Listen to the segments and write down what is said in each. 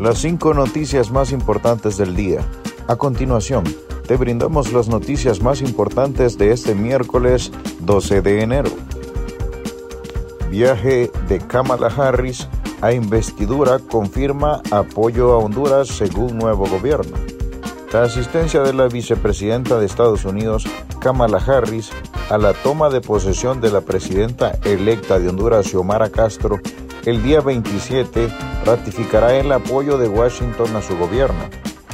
las cinco noticias más importantes del día. A continuación, te brindamos las noticias más importantes de este miércoles 12 de enero. Viaje de Kamala Harris a investidura confirma apoyo a Honduras según nuevo gobierno. La asistencia de la vicepresidenta de Estados Unidos, Kamala Harris, a la toma de posesión de la presidenta electa de Honduras, Xiomara Castro, el día 27 ratificará el apoyo de Washington a su gobierno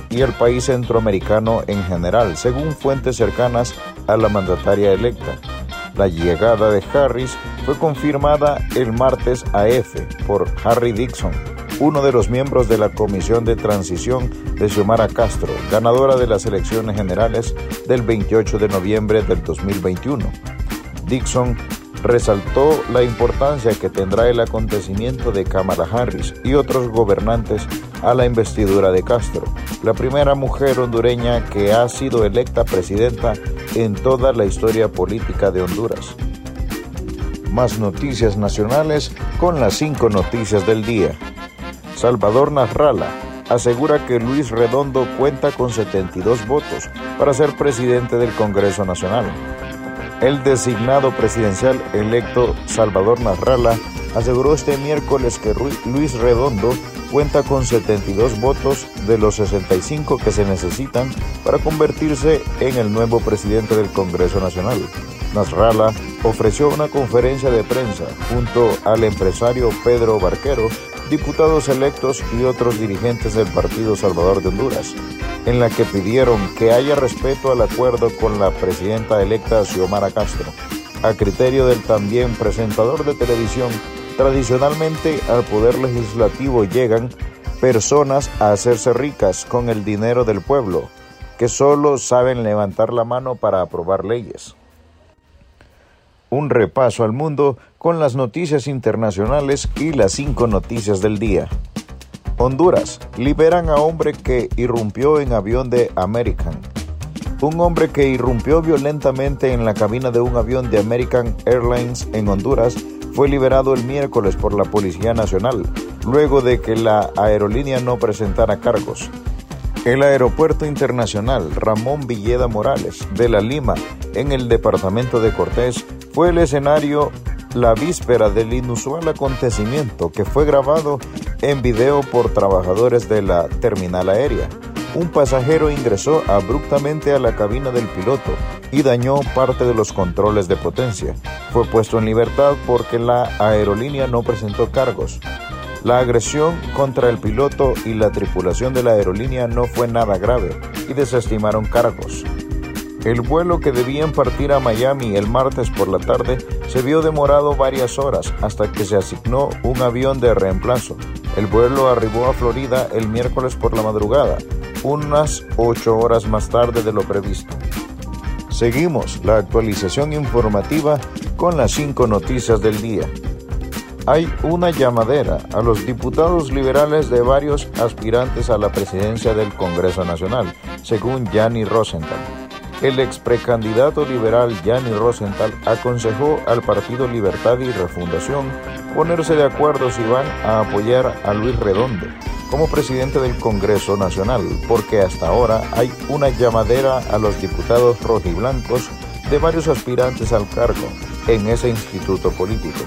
y el país centroamericano en general, según fuentes cercanas a la mandataria electa. La llegada de Harris fue confirmada el martes a F por Harry Dixon, uno de los miembros de la Comisión de Transición de Xiomara Castro, ganadora de las elecciones generales del 28 de noviembre del 2021. Dixon resaltó la importancia que tendrá el acontecimiento de Kamala Harris y otros gobernantes a la investidura de Castro, la primera mujer hondureña que ha sido electa presidenta en toda la historia política de Honduras. Más noticias nacionales con las cinco noticias del día. Salvador Nasralla asegura que Luis Redondo cuenta con 72 votos para ser presidente del Congreso Nacional. El designado presidencial electo Salvador Nasralla aseguró este miércoles que Luis Redondo cuenta con 72 votos de los 65 que se necesitan para convertirse en el nuevo presidente del Congreso Nacional. Nasralla ofreció una conferencia de prensa junto al empresario Pedro Barquero, diputados electos y otros dirigentes del Partido Salvador de Honduras, en la que pidieron que haya respeto al acuerdo con la presidenta electa Xiomara Castro. A criterio del también presentador de televisión, tradicionalmente al poder legislativo llegan personas a hacerse ricas con el dinero del pueblo, que solo saben levantar la mano para aprobar leyes. Un repaso al mundo con las noticias internacionales y las cinco noticias del día. Honduras. Liberan a hombre que irrumpió en avión de American. Un hombre que irrumpió violentamente en la cabina de un avión de American Airlines en Honduras fue liberado el miércoles por la Policía Nacional, luego de que la aerolínea no presentara cargos. El Aeropuerto Internacional Ramón Villeda Morales de La Lima, en el departamento de Cortés, fue el escenario la víspera del inusual acontecimiento que fue grabado en video por trabajadores de la terminal aérea. Un pasajero ingresó abruptamente a la cabina del piloto y dañó parte de los controles de potencia. Fue puesto en libertad porque la aerolínea no presentó cargos. La agresión contra el piloto y la tripulación de la aerolínea no fue nada grave y desestimaron cargos. El vuelo que debían partir a Miami el martes por la tarde se vio demorado varias horas hasta que se asignó un avión de reemplazo. El vuelo arribó a Florida el miércoles por la madrugada, unas ocho horas más tarde de lo previsto. Seguimos la actualización informativa con las cinco noticias del día. Hay una llamadera a los diputados liberales de varios aspirantes a la presidencia del Congreso Nacional, según Gianni Rosenthal. El ex precandidato liberal Gianni Rosenthal aconsejó al Partido Libertad y Refundación ponerse de acuerdo si van a apoyar a Luis Redondo como presidente del Congreso Nacional, porque hasta ahora hay una llamadera a los diputados rojiblancos de varios aspirantes al cargo en ese instituto político.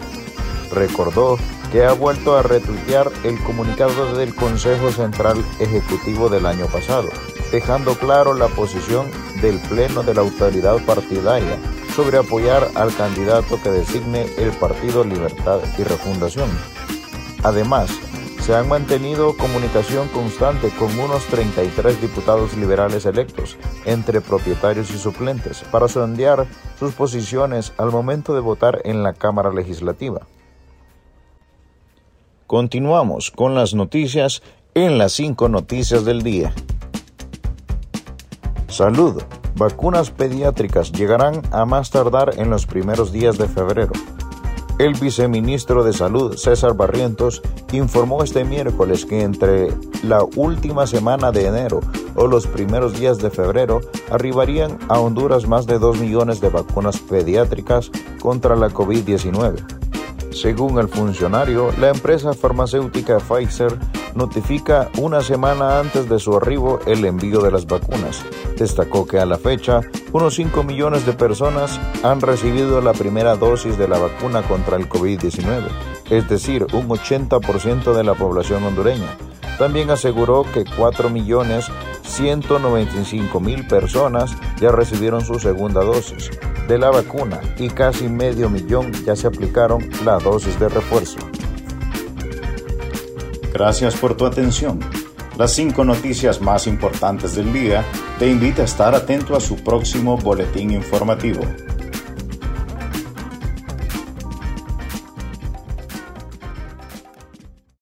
Recordó que ha vuelto a retuitear el comunicado del Consejo Central Ejecutivo del año pasado, dejando claro la posición del Pleno de la Autoridad Partidaria sobre apoyar al candidato que designe el Partido Libertad y Refundación. Además, se han mantenido comunicación constante con unos 33 diputados liberales electos, entre propietarios y suplentes, para sondear sus posiciones al momento de votar en la Cámara Legislativa. Continuamos con las noticias en las cinco noticias del día. Salud. Vacunas pediátricas llegarán a más tardar en los primeros días de febrero. El viceministro de Salud, César Barrientos, informó este miércoles que entre la última semana de enero o los primeros días de febrero arribarían a Honduras más de 2 millones de vacunas pediátricas contra la COVID-19. Según el funcionario, la empresa farmacéutica Pfizer notifica una semana antes de su arribo el envío de las vacunas. Destacó que a la fecha, unos 5 millones de personas han recibido la primera dosis de la vacuna contra el COVID-19, es decir, un 80% de la población hondureña. También aseguró que 4.195.000 personas ya recibieron su segunda dosis de la vacuna y casi medio millón ya se aplicaron la dosis de refuerzo. Gracias por tu atención. Las cinco noticias más importantes del día te invita a estar atento a su próximo boletín informativo.